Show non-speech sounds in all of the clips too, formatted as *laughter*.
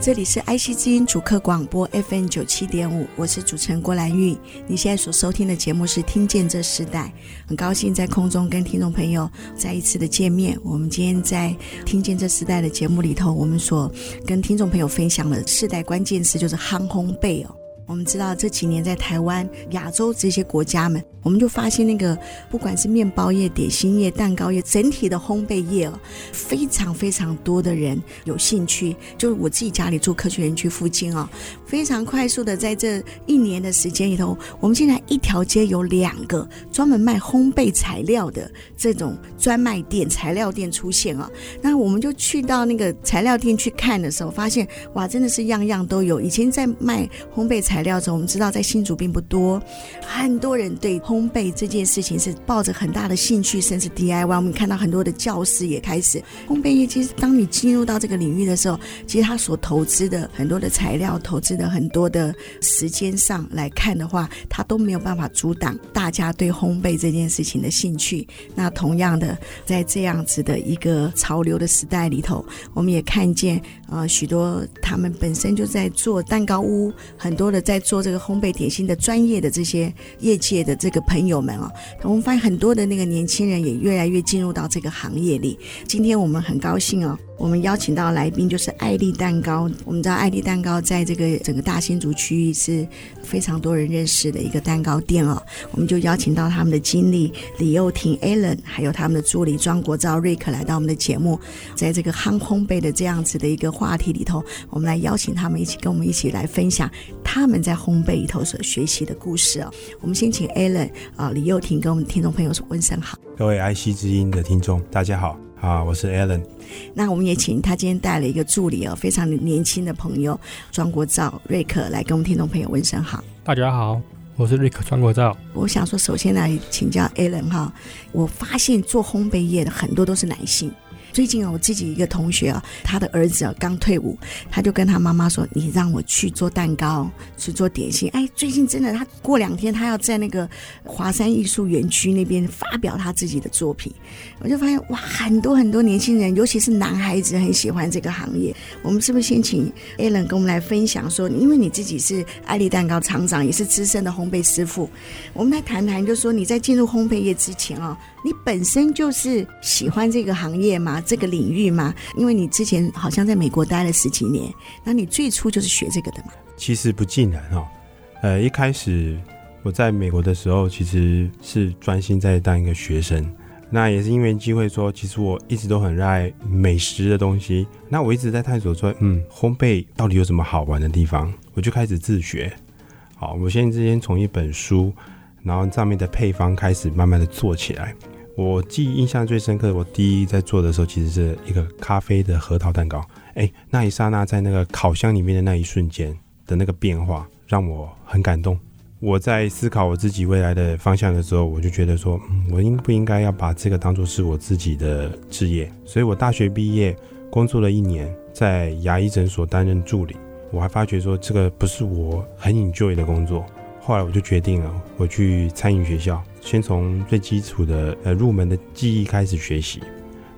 这里是爱惜之音主客广播 FM 九七点五，我是主持人郭兰玉。你现在所收听的节目是《听见这世代》，很高兴在空中跟听众朋友再一次的见面。我们今天在《听见这时代》的节目里头，我们所跟听众朋友分享的世代关键词就是夯烘焙哦。我们知道这几年在台湾、亚洲这些国家们，我们就发现那个不管是面包业、点心业、蛋糕业，整体的烘焙业哦，非常非常多的人有兴趣。就是我自己家里住科学园区附近哦，非常快速的在这一年的时间里头，我们现在一条街有两个专门卖烘焙材料的这种专卖店、材料店出现哦。那我们就去到那个材料店去看的时候，发现哇，真的是样样都有。以前在卖烘焙材料。材料中，我们知道在新竹并不多，很多人对烘焙这件事情是抱着很大的兴趣，甚至 DIY。我们看到很多的教师也开始烘焙业。其实，当你进入到这个领域的时候，其实他所投资的很多的材料、投资的很多的时间上来看的话，他都没有办法阻挡大家对烘焙这件事情的兴趣。那同样的，在这样子的一个潮流的时代里头，我们也看见啊许多他们本身就在做蛋糕屋，很多的。在做这个烘焙点心的专业的这些业界的这个朋友们啊，我们发现很多的那个年轻人也越来越进入到这个行业里。今天我们很高兴哦。我们邀请到来宾就是爱丽蛋糕。我们知道爱丽蛋糕在这个整个大新竹区域是非常多人认识的一个蛋糕店哦。我们就邀请到他们的经理李幼廷 Allen，还有他们的助理庄国照瑞克来到我们的节目，在这个夯烘焙的这样子的一个话题里头，我们来邀请他们一起跟我们一起来分享他们在烘焙里头所学习的故事哦。我们先请 Allen 啊李幼廷跟我们听众朋友说问声好。各位爱惜之音的听众，大家好。好，我是 Alan。那我们也请他今天带了一个助理哦，非常年轻的朋友庄国照瑞克来跟我们听众朋友问声好。大家好，我是瑞克庄国照。我想说，首先来请教 Alan 哈，我发现做烘焙业的很多都是男性。最近啊，我自己一个同学啊，他的儿子啊刚退伍，他就跟他妈妈说：“你让我去做蛋糕，去做点心。”哎，最近真的，他过两天他要在那个华山艺术园区那边发表他自己的作品。我就发现哇，很多很多年轻人，尤其是男孩子很喜欢这个行业。我们是不是先请 Alan 跟我们来分享说，因为你自己是爱丽蛋糕厂长，也是资深的烘焙师傅，我们来谈谈，就说你在进入烘焙业之前啊，你本身就是喜欢这个行业吗？这个领域吗？因为你之前好像在美国待了十几年，那你最初就是学这个的吗？其实不尽然哦。呃，一开始我在美国的时候，其实是专心在当一个学生。那也是因为机会说，其实我一直都很热爱美食的东西。那我一直在探索说，嗯，烘焙到底有什么好玩的地方？我就开始自学。好，我现在之间从一本书，然后上面的配方开始慢慢的做起来。我记忆印象最深刻，我第一在做的时候，其实是一个咖啡的核桃蛋糕。哎，那一刹那，在那个烤箱里面的那一瞬间的那个变化，让我很感动。我在思考我自己未来的方向的时候，我就觉得说，嗯，我应不应该要把这个当做是我自己的职业？所以我大学毕业，工作了一年，在牙医诊所担任助理。我还发觉说，这个不是我很 enjoy 的工作。后来我就决定了，我去餐饮学校。先从最基础的呃入门的技艺开始学习，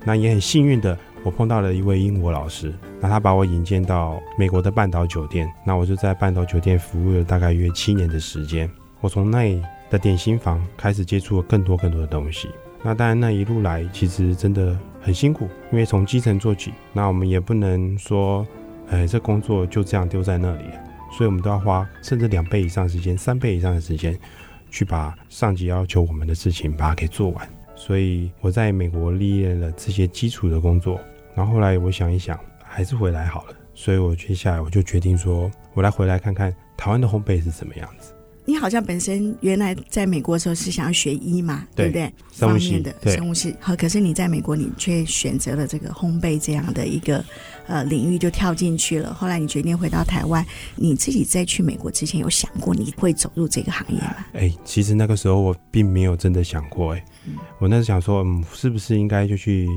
那也很幸运的，我碰到了一位英国老师，那他把我引荐到美国的半岛酒店，那我就在半岛酒店服务了大概约七年的时间。我从那里的点心房开始接触了更多更多的东西。那当然那一路来其实真的很辛苦，因为从基层做起，那我们也不能说，呃，这工作就这样丢在那里，所以我们都要花甚至两倍以上时间，三倍以上的时间。去把上级要求我们的事情把它给做完，所以我在美国历练了这些基础的工作，然后后来我想一想，还是回来好了，所以我接下来我就决定说，我来回来看看台湾的烘焙是什么样子。你好像本身原来在美国的时候是想要学医嘛，对，对不对？生物系方面的生物系，好，可是你在美国，你却选择了这个烘焙这样的一个呃领域，就跳进去了。后来你决定回到台湾，你自己在去美国之前有想过你会走入这个行业吗？哎，其实那个时候我并没有真的想过，哎，我那时候想说，嗯，是不是应该就去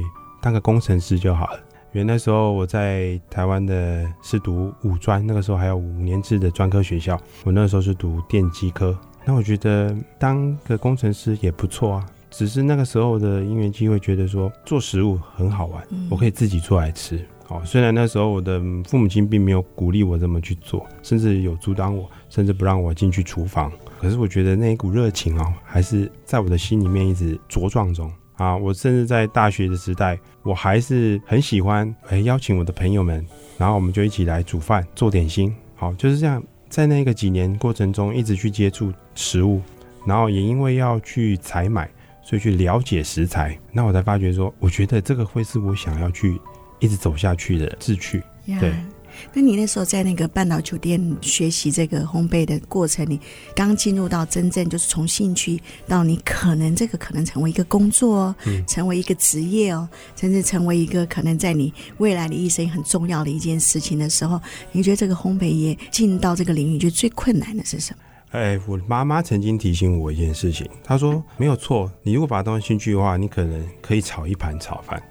当个工程师就好了？因为那时候我在台湾的是读五专，那个时候还有五年制的专科学校。我那时候是读电机科，那我觉得当个工程师也不错啊。只是那个时候的因缘机会，觉得说做食物很好玩，我可以自己做来吃。哦，虽然那时候我的父母亲并没有鼓励我这么去做，甚至有阻挡我，甚至不让我进去厨房。可是我觉得那一股热情哦，还是在我的心里面一直茁壮中。啊，我甚至在大学的时代，我还是很喜欢哎邀请我的朋友们，然后我们就一起来煮饭、做点心。好，就是这样，在那个几年过程中，一直去接触食物，然后也因为要去采买，所以去了解食材，那我才发觉说，我觉得这个会是我想要去一直走下去的志趣。Yeah. 对。那你那时候在那个半岛酒店学习这个烘焙的过程里，刚进入到真正就是从兴趣到你可能这个可能成为一个工作哦，嗯、成为一个职业哦，甚至成为一个可能在你未来的一生很重要的一件事情的时候，你觉得这个烘焙业进到这个领域，觉得最困难的是什么？哎，我妈妈曾经提醒我一件事情，她说没有错，你如果把它当兴趣的话，你可能可以炒一盘炒饭，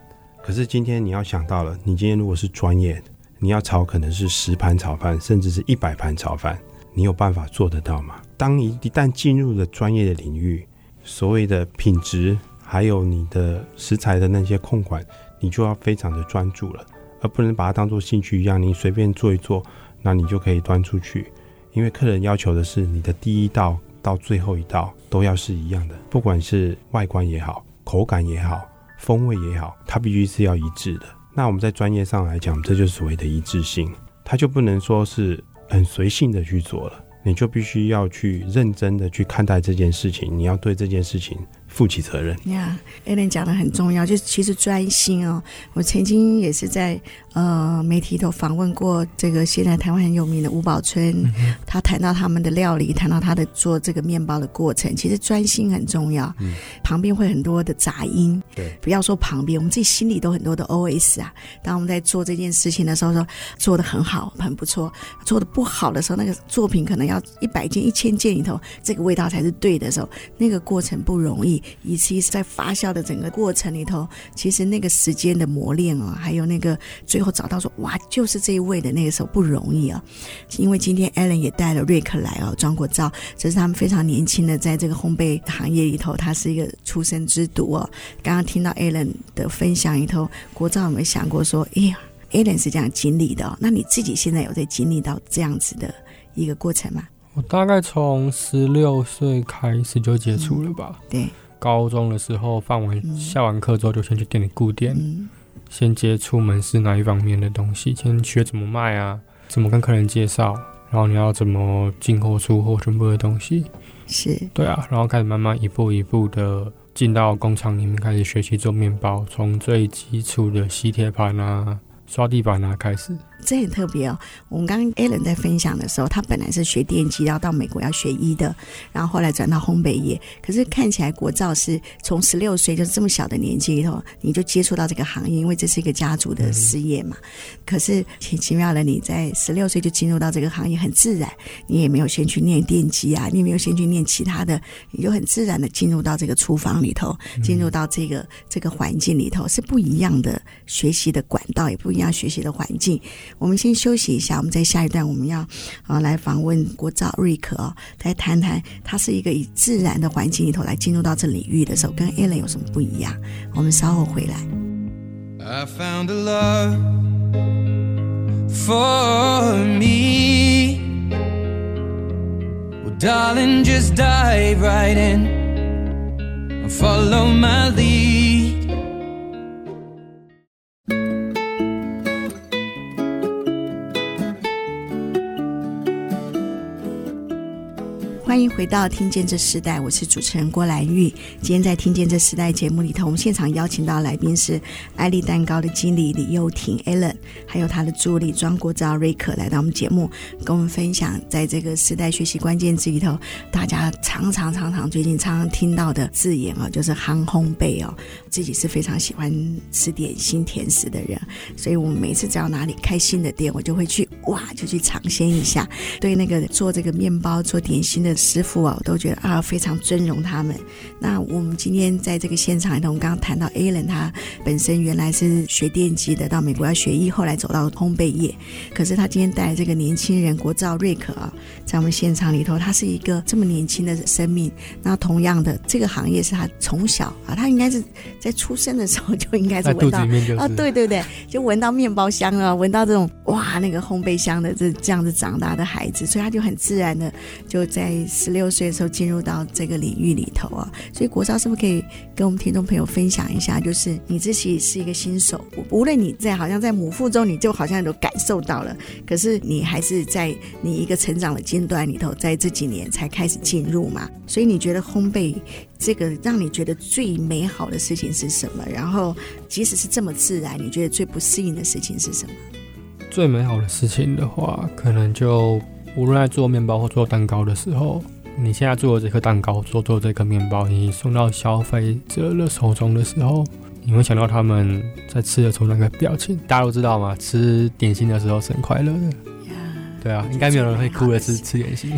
可是今天你要想到了，你今天如果是专业的。你要炒可能是十盘炒饭，甚至是一百盘炒饭，你有办法做得到吗？当你一旦进入了专业的领域，所谓的品质，还有你的食材的那些控管，你就要非常的专注了，而不能把它当做兴趣一样，你随便做一做，那你就可以端出去。因为客人要求的是你的第一道到最后一道都要是一样的，不管是外观也好，口感也好，风味也好，它必须是要一致的。那我们在专业上来讲，这就是所谓的一致性，它就不能说是很随性的去做了，你就必须要去认真的去看待这件事情，你要对这件事情负起责任。呀、yeah，Alan 讲的很重要，就是其实专心哦。我曾经也是在呃媒体头访问过这个现在台湾很有名的吴宝春，嗯、他谈到他们的料理，谈到他的做这个面包的过程，其实专心很重要。嗯，旁边会很多的杂音，对，不要说旁边，我们自己心里都很多的 OS 啊。当我们在做这件事情的时候，说做的很好，很不错；做的不好的时候，那个作品可能要一百件、一千件里头，这个味道才是对的时候，那个过程不容易。以及在发酵的整个过程里头，其实那个时间的磨练哦，还有那个最后找到说哇，就是这一位的那个时候不容易啊。因为今天 Alan 也带了瑞克来哦，庄国照，这是他们非常年轻的，在这个烘焙行业里头，他是一个出生之犊哦。刚刚听到 Alan 的分享里头，国照有没有想过说，哎呀，Alan 是这样经历的哦，那你自己现在有在经历到这样子的一个过程吗？我大概从十六岁开始就接触了吧，嗯、对。高中的时候，放完下完课之后，就先去店里顾店，嗯、先接触门市哪一方面的东西，先学怎么卖啊，怎么跟客人介绍，然后你要怎么进货出货，全部的东西，是。对啊，然后开始慢慢一步一步的进到工厂里面，开始学习做面包，从最基础的吸铁盘啊、刷地板啊开始。这很特别哦。我们刚刚 Alan 在分享的时候，他本来是学电机，然后到美国要学医的，然后后来转到烘焙业。可是看起来国造是从十六岁就是这么小的年纪里头，你就接触到这个行业，因为这是一个家族的事业嘛。可是挺奇妙的，你在十六岁就进入到这个行业，很自然，你也没有先去念电机啊，你也没有先去念其他的，你就很自然的进入到这个厨房里头，进入到这个这个环境里头，是不一样的学习的管道，也不一样学习的环境。我们先休息一下，我们在下一段我们要啊来访问国照瑞克哦，来谈谈他是一个以自然的环境里头来进入到这领域的时候，跟 Alan 有什么不一样？我们稍后回来。I found a love for me. Well, darling, just dive right in and follow my lead. 迎回到《听见这时代》，我是主持人郭兰玉。今天在《听见这时代》节目里头，我们现场邀请到来宾是爱丽蛋糕的经理李幼婷 （Allen），还有他的助理庄国昭瑞克来到我们节目，跟我们分享在这个时代学习关键字里头，大家常常常常最近常常听到的字眼哦，就是烘烘焙哦。自己是非常喜欢吃点心甜食的人，所以我们每次只要哪里开新的店，我就会去哇，就去尝鲜一下。对那个做这个面包、做点心的。师傅啊，我都觉得啊非常尊荣他们。那我们今天在这个现场里头，我们刚刚谈到 Alan，他本身原来是学电机的，到美国要学医，后来走到烘焙业。可是他今天带来这个年轻人国造瑞可啊，在我们现场里头，他是一个这么年轻的生命。那同样的，这个行业是他从小啊，他应该是在出生的时候就应该是闻到啊，对对对，就闻到面包香啊，闻到这种哇那个烘焙香的这这样子长大的孩子，所以他就很自然的就在。十六岁的时候进入到这个领域里头啊，所以国超是不是可以跟我们听众朋友分享一下？就是你自己是一个新手，无论你在好像在母腹中，你就好像都感受到了，可是你还是在你一个成长的阶段里头，在这几年才开始进入嘛。所以你觉得烘焙这个让你觉得最美好的事情是什么？然后即使是这么自然，你觉得最不适应的事情是什么？最美好的事情的话，可能就。无论在做面包或做蛋糕的时候，你现在做的这颗蛋糕，做做这颗面包，你送到消费者的手中的时候，你会想到他们在吃的时候那个表情。大家都知道吗？吃点心的时候是很快乐的。对啊，应该没有人会哭着吃吃点心。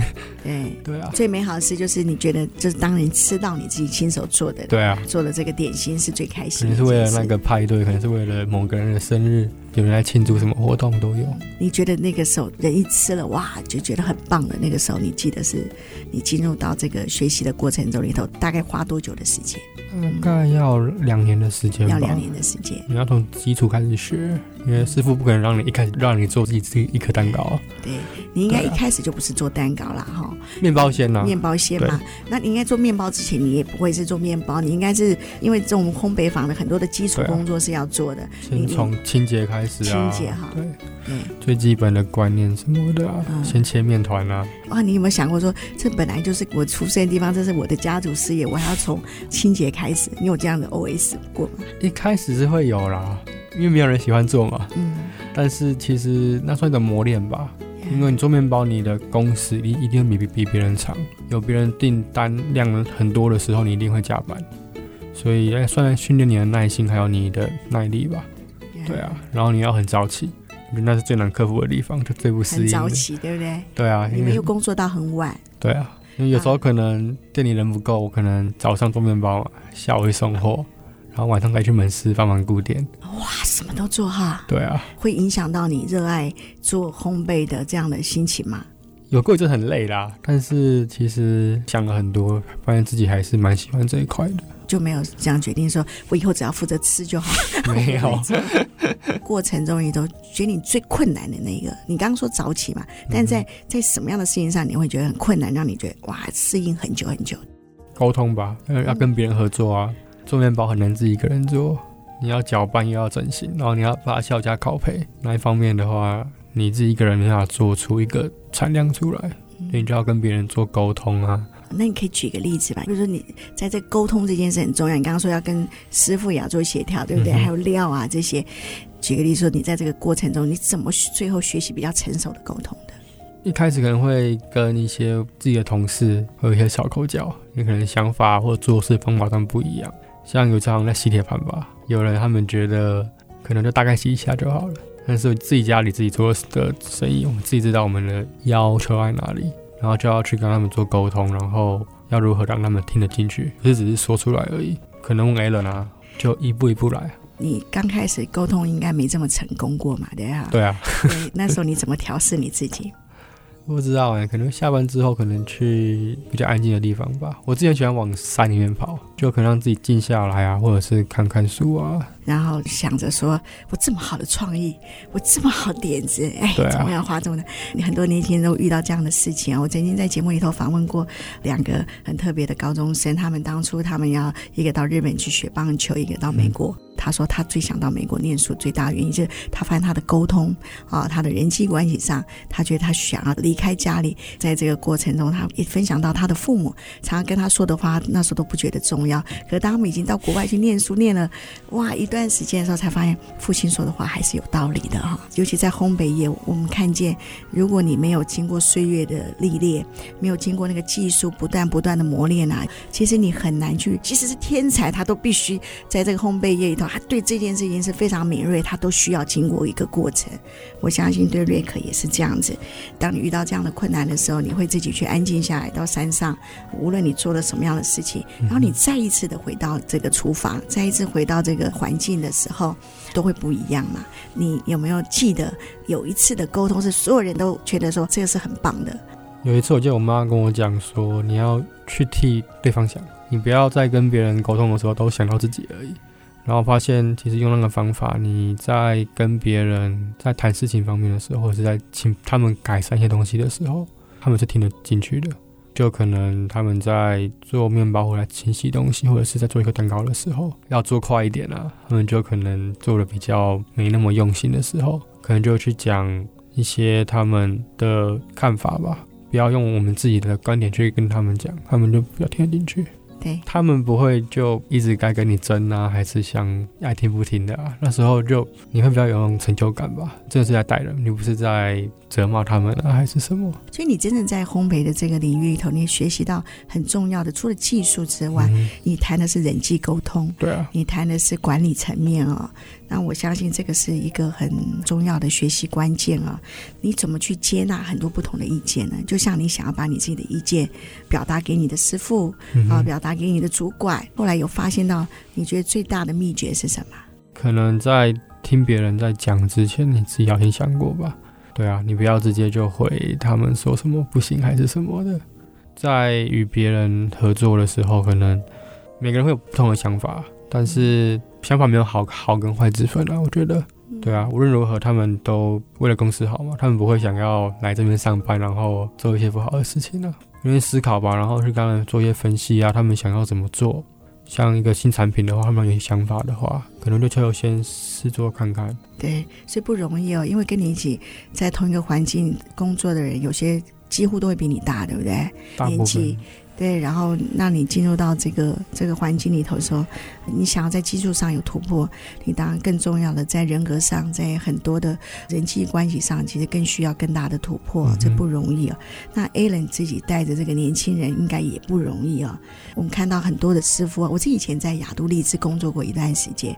对 *laughs* 对啊，最美好的事就是你觉得，就是当你吃到你自己亲手做的，对啊，做的这个点心是最开心的。可能是为了那个派对，可能是为了某个人的生日，有人来庆祝什么活动都有。你觉得那个时候人一吃了哇，就觉得很棒的那个时候，你记得是你进入到这个学习的过程中里头，大概花多久的时间？嗯，大概要两年的时间。要两年的时间。你要从基础开始学。因为师傅不可能让你一开始让你做自己自己一颗蛋糕啊，对，你应该一开始就不是做蛋糕啦哈，面包先呐，面包先嘛。那你应该做面包之前，你也不会是做面包，你应该是因为这种烘焙坊的很多的基础工作是要做的，先从清洁开始啊，清洁哈，对，最基本的观念什么的啊，先切面团啊。哇，你有没有想过说，这本来就是我出生的地方，这是我的家族事业，我还要从清洁开始？你有这样的 OS 过吗？一开始是会有啦。因为没有人喜欢做嘛，嗯，但是其实那算一种磨练吧。因为你做面包，你的工时一一定会比比别人长。有别人订单量很多的时候，你一定会加班，所以哎算训练你的耐心还有你的耐力吧。对啊，然后你要很早起，我觉得那是最难克服的地方，就最不适应。很早起，对不对？对啊，因为又工作到很晚。对啊，因为有时候可能店里人不够，我可能早上做面包，下午会送货。然后晚上再去门市帮忙顾店，哇，什么都做哈。对啊，会影响到你热爱做烘焙的这样的心情吗？有过就很累啦，但是其实想了很多，发现自己还是蛮喜欢这一块的，就没有这样决定说，我以后只要负责吃就好。*laughs* 没有，*laughs* 过程中你都觉得你最困难的那个，你刚刚说早起嘛，但在在什么样的事情上你会觉得很困难，让你觉得哇，适应很久很久？沟通吧，要跟别人合作啊。做面包很难自己一个人做，你要搅拌又要整形，然后你要发酵加烤焙。那一方面的话，你自己一个人没办法做出一个产量出来，嗯、你就要跟别人做沟通啊。那你可以举个例子吧，比如说你在这沟通这件事很重要。你刚刚说要跟师傅也要做协调，对不对？嗯、还有料啊这些。举个例子说，你在这个过程中，你怎么最后学习比较成熟的沟通的？一开始可能会跟一些自己的同事会有一些小口角，你可能想法或做事方法上不一样。像有常在吸铁盘吧，有人他们觉得可能就大概吸一下就好了，但是自己家里自己做的生意，我们自己知道我们的要求在哪里，然后就要去跟他们做沟通，然后要如何让他们听得进去，不是只是说出来而已。可能问 Alan 啊，就一步一步来。你刚开始沟通应该没这么成功过嘛，对啊？*laughs* 对啊。那时候你怎么调试你自己？不知道哎、可能下班之后可能去比较安静的地方吧。我之前喜欢往山里面跑，就可能让自己静下来啊，或者是看看书啊，然后想着说，我这么好的创意，我这么好点子，哎，啊、怎么样花这么的？你很多年轻人都遇到这样的事情啊。我曾经在节目里头访问过两个很特别的高中生，他们当初他们要一个到日本去学棒球，一个到美国。嗯他说他最想到美国念书，最大的原因就是他发现他的沟通啊，他的人际关系上，他觉得他想要离开家里。在这个过程中，他也分享到他的父母常常跟他说的话，那时候都不觉得重要。可是当他们已经到国外去念书，念了哇一段段时间的时候，才发现父亲说的话还是有道理的哈。尤其在烘焙业，我们看见，如果你没有经过岁月的历练，没有经过那个技术不断不断的磨练啊，其实你很难去，即使是天才，他都必须在这个烘焙业里头。他对这件事情是非常敏锐，他都需要经过一个过程。我相信对瑞克也是这样子。当你遇到这样的困难的时候，你会自己去安静下来，到山上，无论你做了什么样的事情，然后你再一次的回到这个厨房，再一次回到这个环境的时候，都会不一样嘛。你有没有记得有一次的沟通是所有人都觉得说这个是很棒的？有一次，我记得我妈跟我讲说，你要去替对方想，你不要在跟别人沟通的时候都想到自己而已。然后发现，其实用那个方法，你在跟别人在谈事情方面的时候，或者是在请他们改善一些东西的时候，他们是听得进去的。就可能他们在做面包或者清洗东西，或者是在做一个蛋糕的时候，要做快一点啊。他们就可能做的比较没那么用心的时候，可能就去讲一些他们的看法吧。不要用我们自己的观点去跟他们讲，他们就比较听得进去。对，他们不会就一直该跟你争啊，还是想爱听不听的啊？那时候就你会比较有那种成就感吧？这是在带人，你不是在责骂他们啊，还是什么？所以你真正在烘焙的这个领域里头，你学习到很重要的，除了技术之外，嗯、你谈的是人际沟通，对啊，你谈的是管理层面啊、哦。那我相信这个是一个很重要的学习关键啊！你怎么去接纳很多不同的意见呢？就像你想要把你自己的意见表达给你的师傅啊，表达给你的主管，后来有发现到你觉得最大的秘诀是什么？可能在听别人在讲之前，你自己要先想过吧？对啊，你不要直接就回他们说什么不行还是什么的。在与别人合作的时候，可能每个人会有不同的想法，但是。想法没有好好跟坏之分啊，我觉得，对啊，无论如何，他们都为了公司好嘛，他们不会想要来这边上班，然后做一些不好的事情呢、啊。因为思考吧，然后去跟他们做一些分析啊，他们想要怎么做。像一个新产品的话，他们有些想法的话，可能就就先试做看看。对，所以不容易哦，因为跟你一起在同一个环境工作的人，有些几乎都会比你大，对不对？年纪。对，然后让你进入到这个这个环境里头的时候，你想要在技术上有突破，你当然更重要的在人格上，在很多的人际关系上，其实更需要更大的突破，这不容易啊。那 Alan 自己带着这个年轻人，应该也不容易啊。我们看到很多的师傅啊，我自己以前在亚都丽致工作过一段时间，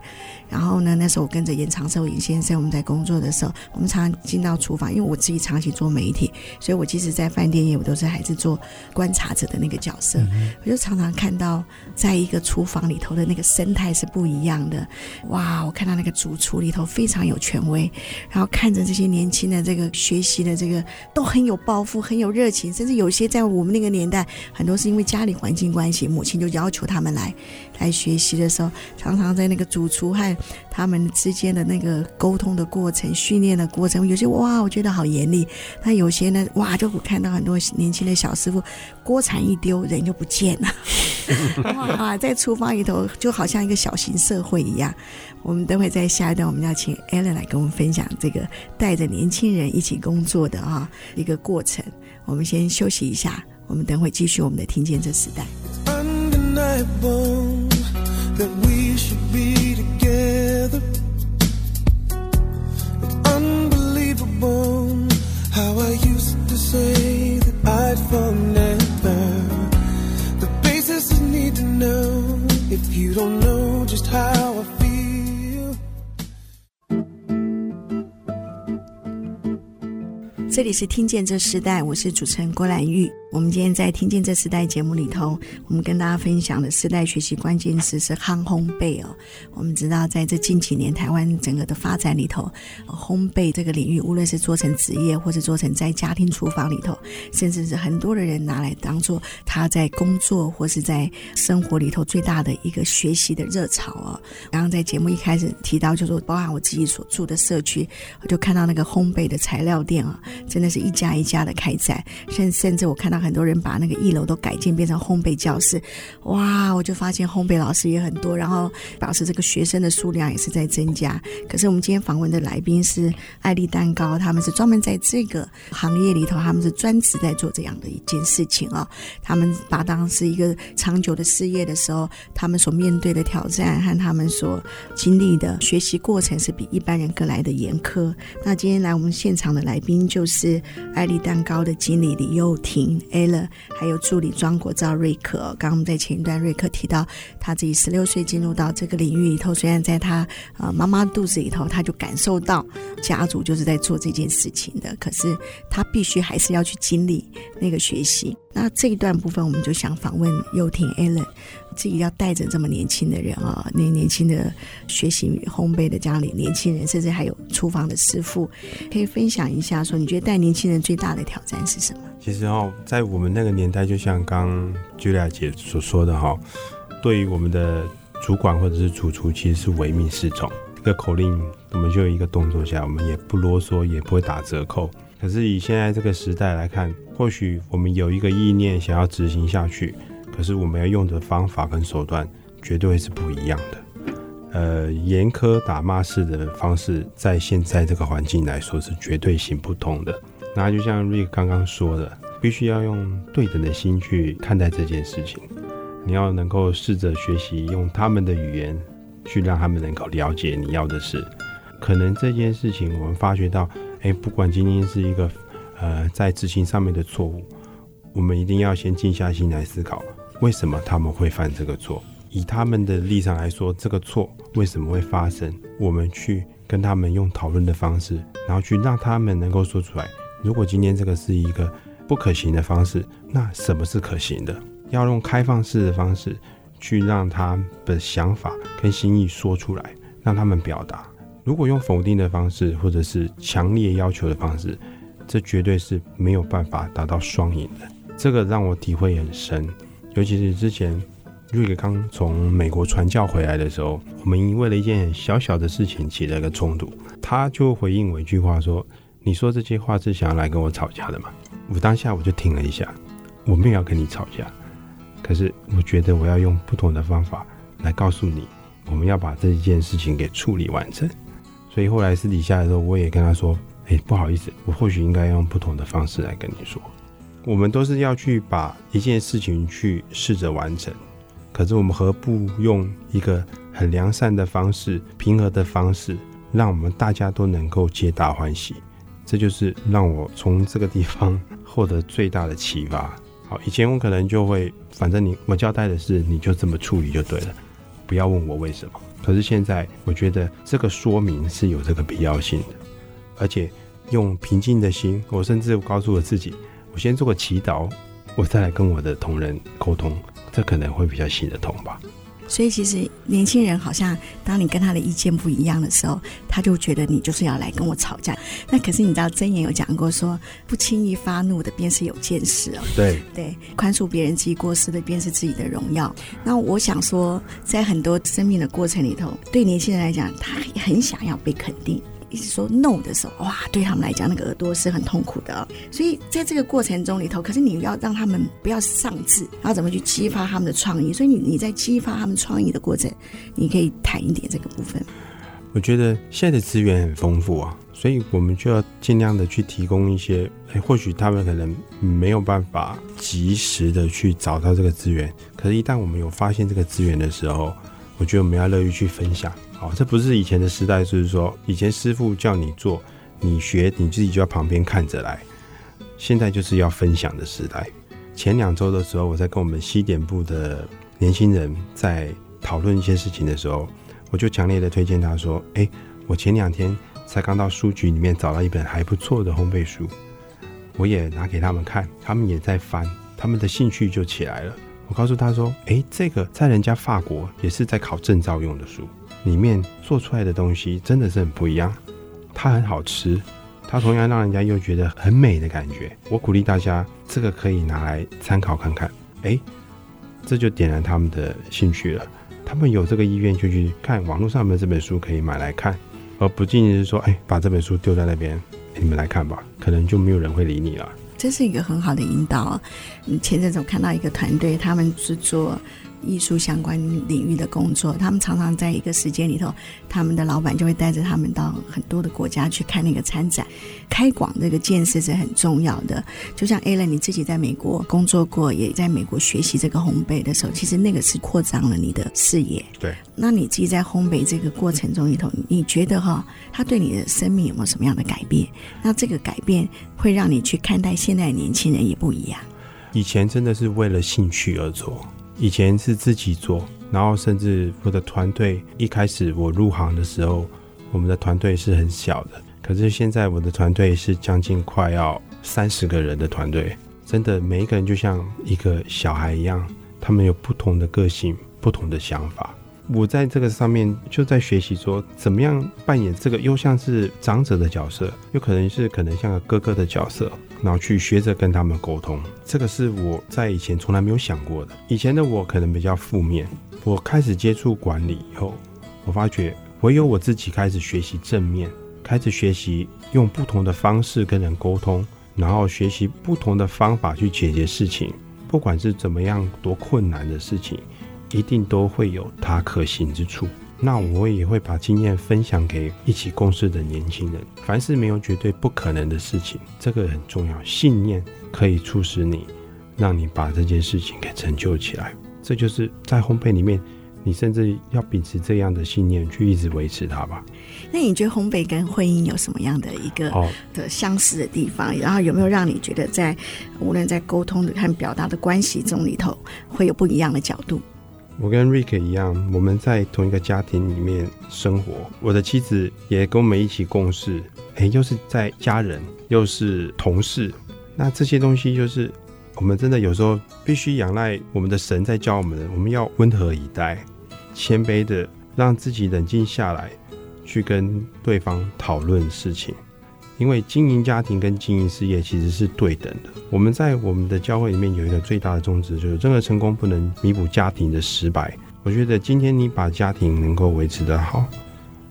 然后呢，那时候我跟着严长寿严先生，我们在工作的时候，我们常常进到厨房，因为我自己长期做媒体，所以我即使在饭店业，我都是还是做观察者的那个角色，我就常常看到，在一个厨房里头的那个生态是不一样的。哇，我看到那个主厨里头非常有权威，然后看着这些年轻的这个学习的这个都很有抱负，很有热情，甚至有些在我们那个年代，很多是因为家里环境关系，母亲就要求他们来来学习的时候，常常在那个主厨和他们之间的那个沟通的过程、训练的过程，有些哇，我觉得好严厉；那有些呢，哇，就看到很多年轻的小师傅，锅铲一丢，人就不见了。哇，在厨房里头就好像一个小型社会一样。我们等会在下一段，我们要请 Allen 来跟我们分享这个带着年轻人一起工作的啊一个过程。我们先休息一下，我们等会继续我们的听见这时代。that we should be 这里是听见这时代，我是主持人郭兰玉。我们今天在听见这时代节目里头，我们跟大家分享的时代学习关键词是夯烘焙哦。我们知道，在这近几年台湾整个的发展里头，烘焙这个领域，无论是做成职业，或是做成在家庭厨房里头，甚至是很多的人拿来当做他在工作或是在生活里头最大的一个学习的热潮哦。刚刚在节目一开始提到，就是包含我自己所住的社区，我就看到那个烘焙的材料店啊，真的是一家一家的开在，甚甚至我看到。很多人把那个一楼都改建变成烘焙教室，哇！我就发现烘焙老师也很多，然后表示这个学生的数量也是在增加。可是我们今天访问的来宾是爱丽蛋糕，他们是专门在这个行业里头，他们是专职在做这样的一件事情啊、他们把当时一个长久的事业的时候，他们所面对的挑战和他们所经历的学习过程是比一般人更来的严苛。那今天来我们现场的来宾就是是爱丽蛋糕的经理李幼婷。a l a 还有助理庄国照瑞克，刚刚在前一段瑞克提到，他自己十六岁进入到这个领域里头，虽然在他呃妈妈肚子里头，他就感受到家族就是在做这件事情的，可是他必须还是要去经历那个学习。那这一段部分，我们就想访问幼婷 Allen，。自己要带着这么年轻的人啊，那年轻的学习烘焙的家里年轻人，甚至还有厨房的师傅，可以分享一下，说你觉得带年轻人最大的挑战是什么？其实哦，在我们那个年代，就像刚 Julia 姐所说的哈，对于我们的主管或者是主厨，其实是唯命是从。这个口令，我们就一个动作下，我们也不啰嗦，也不会打折扣。可是以现在这个时代来看，或许我们有一个意念想要执行下去。可是我们要用的方法跟手段绝对是不一样的，呃，严苛打骂式的方式，在现在这个环境来说是绝对行不通的。那就像瑞刚刚说的，必须要用对等的心去看待这件事情。你要能够试着学习用他们的语言去让他们能够了解你要的事。可能这件事情我们发觉到，哎，不管今天是一个呃在执行上面的错误，我们一定要先静下心来思考。为什么他们会犯这个错？以他们的立场来说，这个错为什么会发生？我们去跟他们用讨论的方式，然后去让他们能够说出来。如果今天这个是一个不可行的方式，那什么是可行的？要用开放式的方式去让他的想法跟心意说出来，让他们表达。如果用否定的方式，或者是强烈要求的方式，这绝对是没有办法达到双赢的。这个让我体会很深。尤其是之前瑞克刚从美国传教回来的时候，我们因为了一件小小的事情起了一个冲突，他就回应我一句话说：“你说这些话是想要来跟我吵架的吗？”我当下我就停了一下，我没有要跟你吵架，可是我觉得我要用不同的方法来告诉你，我们要把这一件事情给处理完成。所以后来私底下的时候，我也跟他说：“哎，不好意思，我或许应该用不同的方式来跟你说。”我们都是要去把一件事情去试着完成，可是我们何不用一个很良善的方式、平和的方式，让我们大家都能够皆大欢喜？这就是让我从这个地方 *laughs* 获得最大的启发。好，以前我可能就会，反正你我交代的事，你就这么处理就对了，不要问我为什么。可是现在，我觉得这个说明是有这个必要性的，而且用平静的心，我甚至告诉我自己。我先做个祈祷，我再来跟我的同仁沟通，这可能会比较行得通吧。所以，其实年轻人好像，当你跟他的意见不一样的时候，他就觉得你就是要来跟我吵架。那可是你知道，箴言有讲过说，不轻易发怒的便是有见识哦。对对，宽恕别人自己过失的便是自己的荣耀。那我想说，在很多生命的过程里头，对年轻人来讲，他很想要被肯定。一直说 no 的时候，哇，对他们来讲，那个耳朵是很痛苦的。所以在这个过程中里头，可是你要让他们不要丧志，然后怎么去激发他们的创意？所以你你在激发他们创意的过程，你可以谈一点这个部分。我觉得现在的资源很丰富啊，所以我们就要尽量的去提供一些，哎，或许他们可能没有办法及时的去找到这个资源，可是，一旦我们有发现这个资源的时候，我觉得我们要乐于去分享。哦，这不是以前的时代，就是说以前师傅叫你做，你学你自己就要旁边看着来。现在就是要分享的时代。前两周的时候，我在跟我们西点部的年轻人在讨论一些事情的时候，我就强烈的推荐他说：“哎，我前两天才刚到书局里面找到一本还不错的烘焙书，我也拿给他们看，他们也在翻，他们的兴趣就起来了。我告诉他说：“诶，这个在人家法国也是在考证照用的书，里面做出来的东西真的是很不一样，它很好吃，它同样让人家又觉得很美的感觉。我鼓励大家，这个可以拿来参考看看。诶，这就点燃他们的兴趣了。他们有这个意愿，就去看网络上面这本书可以买来看，而不仅仅是说，诶，把这本书丢在那边。”你们来看吧，可能就没有人会理你了。这是一个很好的引导。你前阵子我看到一个团队，他们是做。艺术相关领域的工作，他们常常在一个时间里头，他们的老板就会带着他们到很多的国家去看那个参展，开广这个见识是很重要的。就像 Alan 你自己在美国工作过，也在美国学习这个烘焙的时候，其实那个是扩张了你的视野。对，那你自己在烘焙这个过程中里头，你觉得哈，它对你的生命有没有什么样的改变？那这个改变会让你去看待现在的年轻人也不一样。以前真的是为了兴趣而做。以前是自己做，然后甚至我的团队一开始我入行的时候，我们的团队是很小的。可是现在我的团队是将近快要三十个人的团队，真的每一个人就像一个小孩一样，他们有不同的个性、不同的想法。我在这个上面就在学习说，怎么样扮演这个又像是长者的角色，又可能是可能像个哥哥的角色。然后去学着跟他们沟通，这个是我在以前从来没有想过的。以前的我可能比较负面，我开始接触管理以后，我发觉唯有我自己开始学习正面，开始学习用不同的方式跟人沟通，然后学习不同的方法去解决事情，不管是怎么样多困难的事情，一定都会有它可行之处。那我也会把经验分享给一起共事的年轻人。凡事没有绝对不可能的事情，这个很重要。信念可以促使你，让你把这件事情给成就起来。这就是在烘焙里面，你甚至要秉持这样的信念去一直维持它吧。那你觉得烘焙跟婚姻有什么样的一个的相似的地方？然后有没有让你觉得在无论在沟通的和表达的关系中里头，会有不一样的角度？我跟 Rick 一样，我们在同一个家庭里面生活。我的妻子也跟我们一起共事，哎，又是在家人，又是同事。那这些东西就是我们真的有时候必须仰赖我们的神在教我们。我们要温和以待，谦卑的让自己冷静下来，去跟对方讨论事情。因为经营家庭跟经营事业其实是对等的。我们在我们的教会里面有一个最大的宗旨，就是任何成功不能弥补家庭的失败。我觉得今天你把家庭能够维持得好，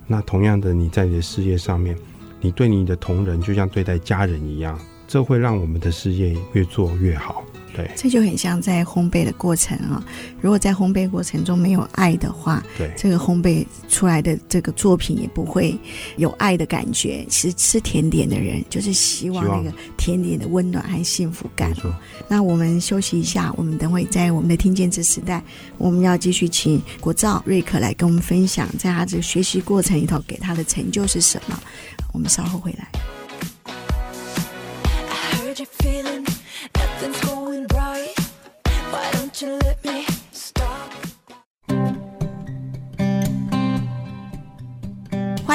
那同样的你在你的事业上面，你对你的同仁就像对待家人一样，这会让我们的事业越做越好。对，这就很像在烘焙的过程啊。如果在烘焙过程中没有爱的话，对，这个烘焙出来的这个作品也不会有爱的感觉。其实吃甜点的人就是希望那个甜点的温暖和幸福感。那我们休息一下，我们等会在我们的听见这时代，我们要继续请国造瑞克来跟我们分享，在他这个学习过程里头给他的成就是什么。我们稍后回来。you let me?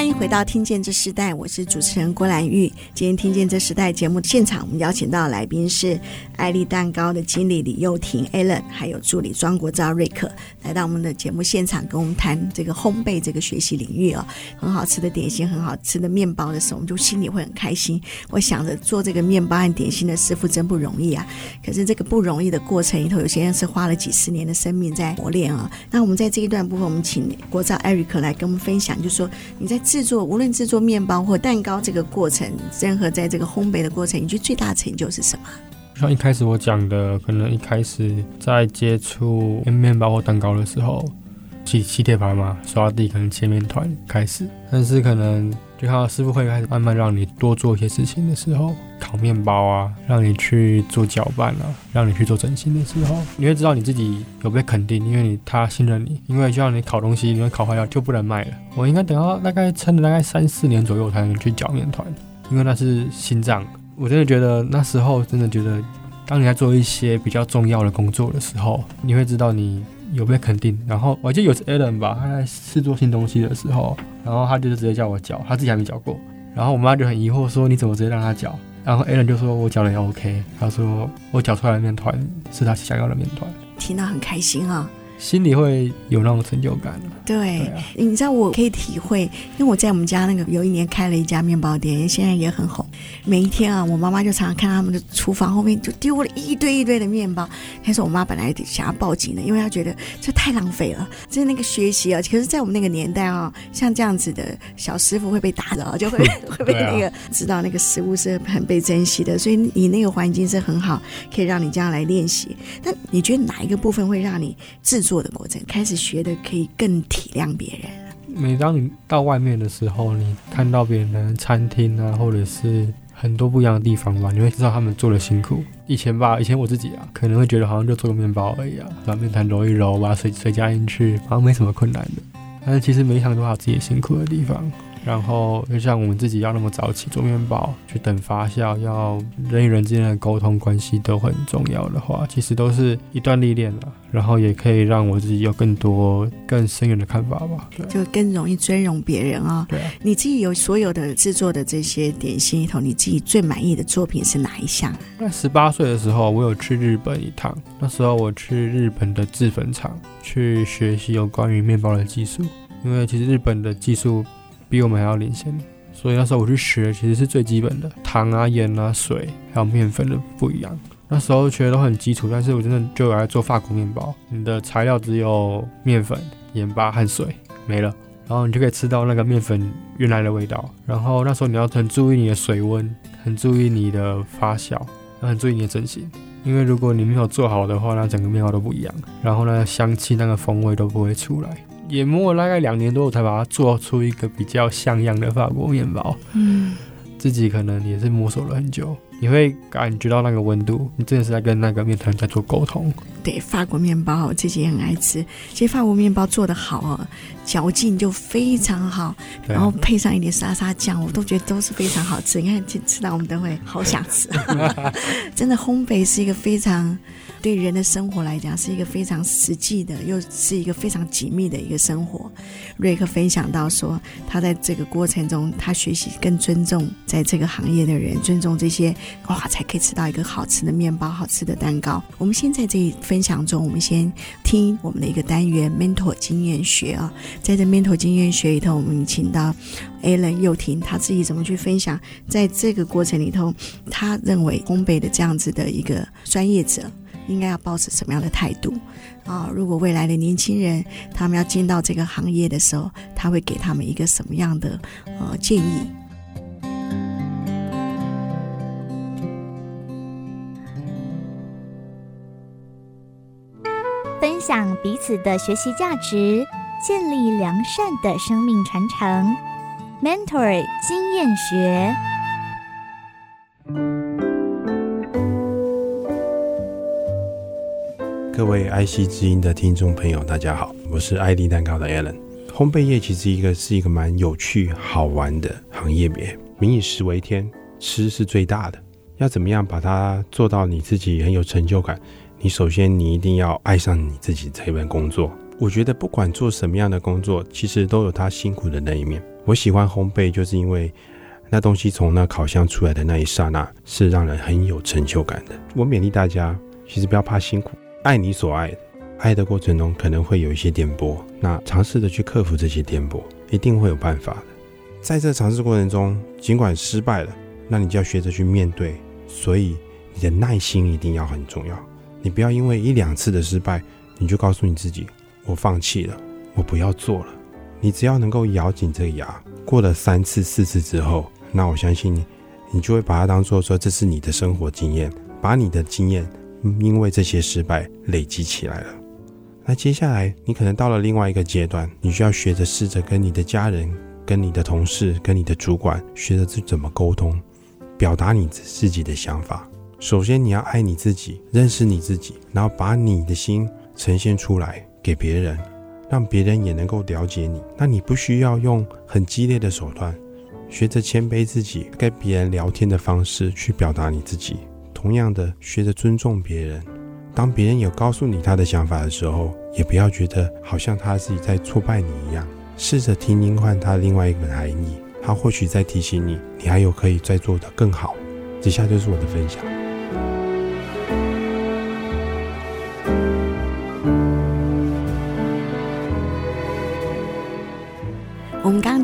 欢迎回到《听见这时代》，我是主持人郭兰玉。今天《听见这时代》节目的现场，我们邀请到的来宾是爱丽蛋糕的经理李幼廷 Alan，还有助理庄国造瑞克，来到我们的节目现场，跟我们谈这个烘焙这个学习领域哦。很好吃的点心，很好吃的面包的时候，我们就心里会很开心。我想着做这个面包和点心的师傅真不容易啊！可是这个不容易的过程里头，有些人是花了几十年的生命在磨练啊。那我们在这一段部分，我们请国造 Eric 来跟我们分享，就是说你在。制作无论制作面包或蛋糕这个过程，任何在这个烘焙的过程，你觉得最大成就是什么？像一开始我讲的，可能一开始在接触面包或蛋糕的时候，起起铁盘嘛，刷地，可能切面团开始，但是可能。就看到师傅会开始慢慢让你多做一些事情的时候，烤面包啊，让你去做搅拌啊，让你去做整形的时候，你会知道你自己有被肯定，因为你他信任你。因为就像你烤东西，你会烤坏了就不能卖了。我应该等到大概撑了大概三四年左右才能去搅面团，因为那是心脏。我真的觉得那时候真的觉得，当你在做一些比较重要的工作的时候，你会知道你。有被肯定，然后我记得有次 Alan 吧，他在试做新东西的时候，然后他就是直接叫我搅，他自己还没搅过，然后我妈就很疑惑说：“你怎么直接让他搅？”然后 Alan 就说：“我搅的也 OK。”他说：“我搅出来的面团是他想要的面团。”听到很开心啊。心里会有那种成就感。对，对啊，你知道我可以体会，因为我在我们家那个有一年开了一家面包店，现在也很红。每一天啊，我妈妈就常常看到他们的厨房后面就丢了一堆一堆的面包。开始我妈本来想要报警的，因为她觉得这太浪费了。就是那个学习啊，可是在我们那个年代啊，像这样子的小师傅会被打的，*laughs* 就会会被那个知道那个食物是很被珍惜的，所以你那个环境是很好，可以让你这样来练习。那你觉得哪一个部分会让你制作？的过程开始学的可以更体谅别人。每当你到外面的时候，你看到别人的餐厅啊，或者是很多不一样的地方吧，你会知道他们做的辛苦。以前吧，以前我自己啊，可能会觉得好像就做个面包而已啊，把面团揉一揉，把水水加进去，好像没什么困难的。但是其实每一项都有自己辛苦的地方。然后，就像我们自己要那么早起做面包，去等发酵，要人与人之间的沟通关系都很重要的话，其实都是一段历练了。然后也可以让我自己有更多更深远的看法吧，就更容易尊重别人啊、哦。对，你自己有所有的制作的这些点心里头，你自己最满意的作品是哪一项？在十八岁的时候，我有去日本一趟，那时候我去日本的制粉厂去学习有关于面包的技术，因为其实日本的技术。比我们还要领先，所以那时候我去学，其实是最基本的糖啊、盐啊、水还有面粉的不一样。那时候学的都很基础，但是我真的就来做法国面包，你的材料只有面粉、盐巴和水没了，然后你就可以吃到那个面粉原来的味道。然后那时候你要很注意你的水温，很注意你的发酵，很注意你的整形，因为如果你没有做好的话，那整个面包都不一样，然后呢，香气那个风味都不会出来。也摸了大概两年多，我才把它做出一个比较像样的法国面包。嗯，自己可能也是摸索了很久。你会感觉到那个温度，你真的是在跟那个面团在做沟通。对，法国面包我自己也很爱吃。其实法国面包做的好啊，嚼劲就非常好，啊，然后配上一点沙沙酱，我都觉得都是非常好吃。你看，吃到我们都会好想吃。*laughs* 真的，烘焙是一个非常。对人的生活来讲，是一个非常实际的，又是一个非常紧密的一个生活。瑞克分享到说，他在这个过程中，他学习更尊重在这个行业的人，尊重这些哇，才可以吃到一个好吃的面包、好吃的蛋糕。我们先在这一分享中，我们先听我们的一个单元 “mentor 经验学”啊，在这 “mentor 经验学”里头，我们请到 Alan 又听他自己怎么去分享，在这个过程里头，他认为烘焙的这样子的一个专业者。应该要保持什么样的态度啊？如果未来的年轻人他们要进到这个行业的时候，他会给他们一个什么样的呃建议？分享彼此的学习价值，建立良善的生命传承，Mentor 经验学。各位爱惜之音的听众朋友，大家好，我是爱丽蛋糕的 Alan。烘焙业其实一个是一个蛮有趣好玩的行业别，民以食为天，吃是最大的。要怎么样把它做到你自己很有成就感？你首先你一定要爱上你自己这份工作。我觉得不管做什么样的工作，其实都有它辛苦的那一面。我喜欢烘焙，就是因为那东西从那烤箱出来的那一刹那，是让人很有成就感的。我勉励大家，其实不要怕辛苦。爱你所爱的，爱的过程中可能会有一些颠簸，那尝试着去克服这些颠簸，一定会有办法的。在这尝试过程中，尽管失败了，那你就要学着去面对。所以你的耐心一定要很重要。你不要因为一两次的失败，你就告诉你自己，我放弃了，我不要做了。你只要能够咬紧这个牙，过了三次、四次之后，那我相信你，你就会把它当做说这是你的生活经验，把你的经验。因为这些失败累积起来了，那接下来你可能到了另外一个阶段，你需要学着试着跟你的家人、跟你的同事、跟你的主管学着怎么沟通，表达你自己的想法。首先你要爱你自己，认识你自己，然后把你的心呈现出来给别人，让别人也能够了解你。那你不需要用很激烈的手段，学着谦卑自己，跟别人聊天的方式去表达你自己。同样的，学着尊重别人。当别人有告诉你他的想法的时候，也不要觉得好像他自己在挫败你一样。试着听听看他另外一个含义，他或许在提醒你，你还有可以再做的更好。以下就是我的分享。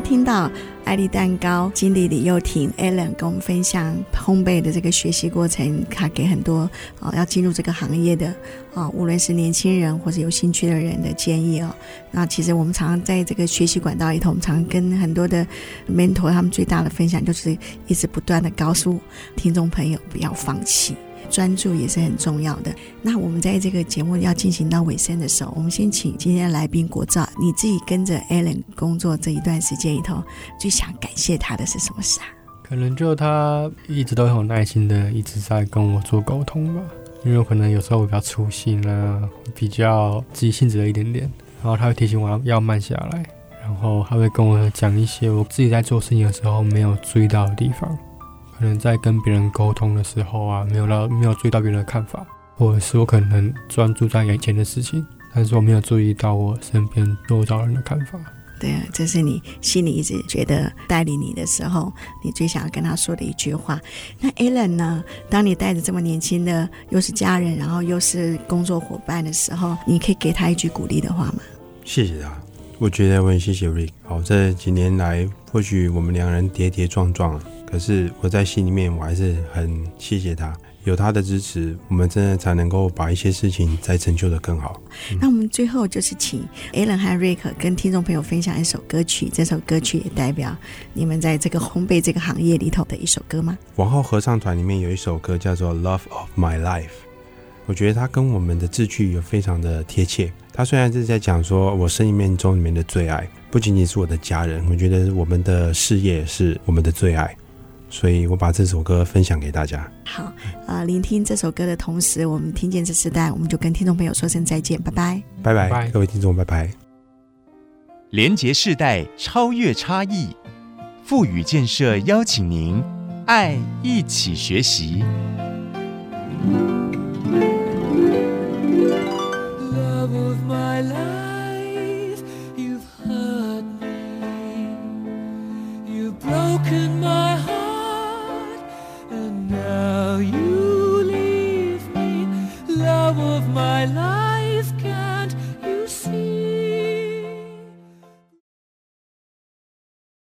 听到爱丽蛋糕经理李幼婷 Ellen 跟我们分享烘焙的这个学习过程，他给很多哦要进入这个行业的哦，无论是年轻人或者有兴趣的人的建议哦。那其实我们常常在这个学习管道里头，我们常常跟很多的 mentor 他们最大的分享就是一直不断的告诉听众朋友不要放弃。专注也是很重要的。那我们在这个节目要进行到尾声的时候，我们先请今天的来宾国照，你自己跟着 Alan 工作这一段时间里头，最想感谢他的是什么事啊？可能就他一直都很耐心的一直在跟我做沟通吧。因为可能有时候我比较粗心啊，比较急性子了一点点，然后他会提醒我要要慢下来，然后他会跟我讲一些我自己在做事情的时候没有注意到的地方。可能在跟别人沟通的时候啊，没有到没有注意到别人的看法，或者是我可能专注在眼前的事情，但是我没有注意到我身边多少人的看法。对啊，这是你心里一直觉得带领你的时候，你最想要跟他说的一句话。那 Alan 呢？当你带着这么年轻的，又是家人，然后又是工作伙伴的时候，你可以给他一句鼓励的话吗？谢谢他，我觉得我很谢谢 Rick。好，这几年来，或许我们两人跌跌撞撞。可是我在心里面，我还是很谢谢他，有他的支持，我们真的才能够把一些事情再成就的更好。嗯。那我们最后就是请 Alan 和 Rick 跟听众朋友分享一首歌曲，这首歌曲也代表你们在这个烘焙这个行业里头的一首歌吗？王后合唱团里面有一首歌叫做《Love of My Life》，我觉得它跟我们的志趣有非常的贴切。它虽然是在讲说我生命中里面的最爱，不仅仅是我的家人，我觉得我们的事业是我们的最爱。所以我把这首歌分享给大家。好，啊，聆听这首歌的同时，我们听见这时代，我们就跟听众朋友说声再见，拜拜，拜拜，各位听众，拜拜。连接世代，超越差异，赋予建设，邀请您，爱一起学习。Love of my life. broken my love.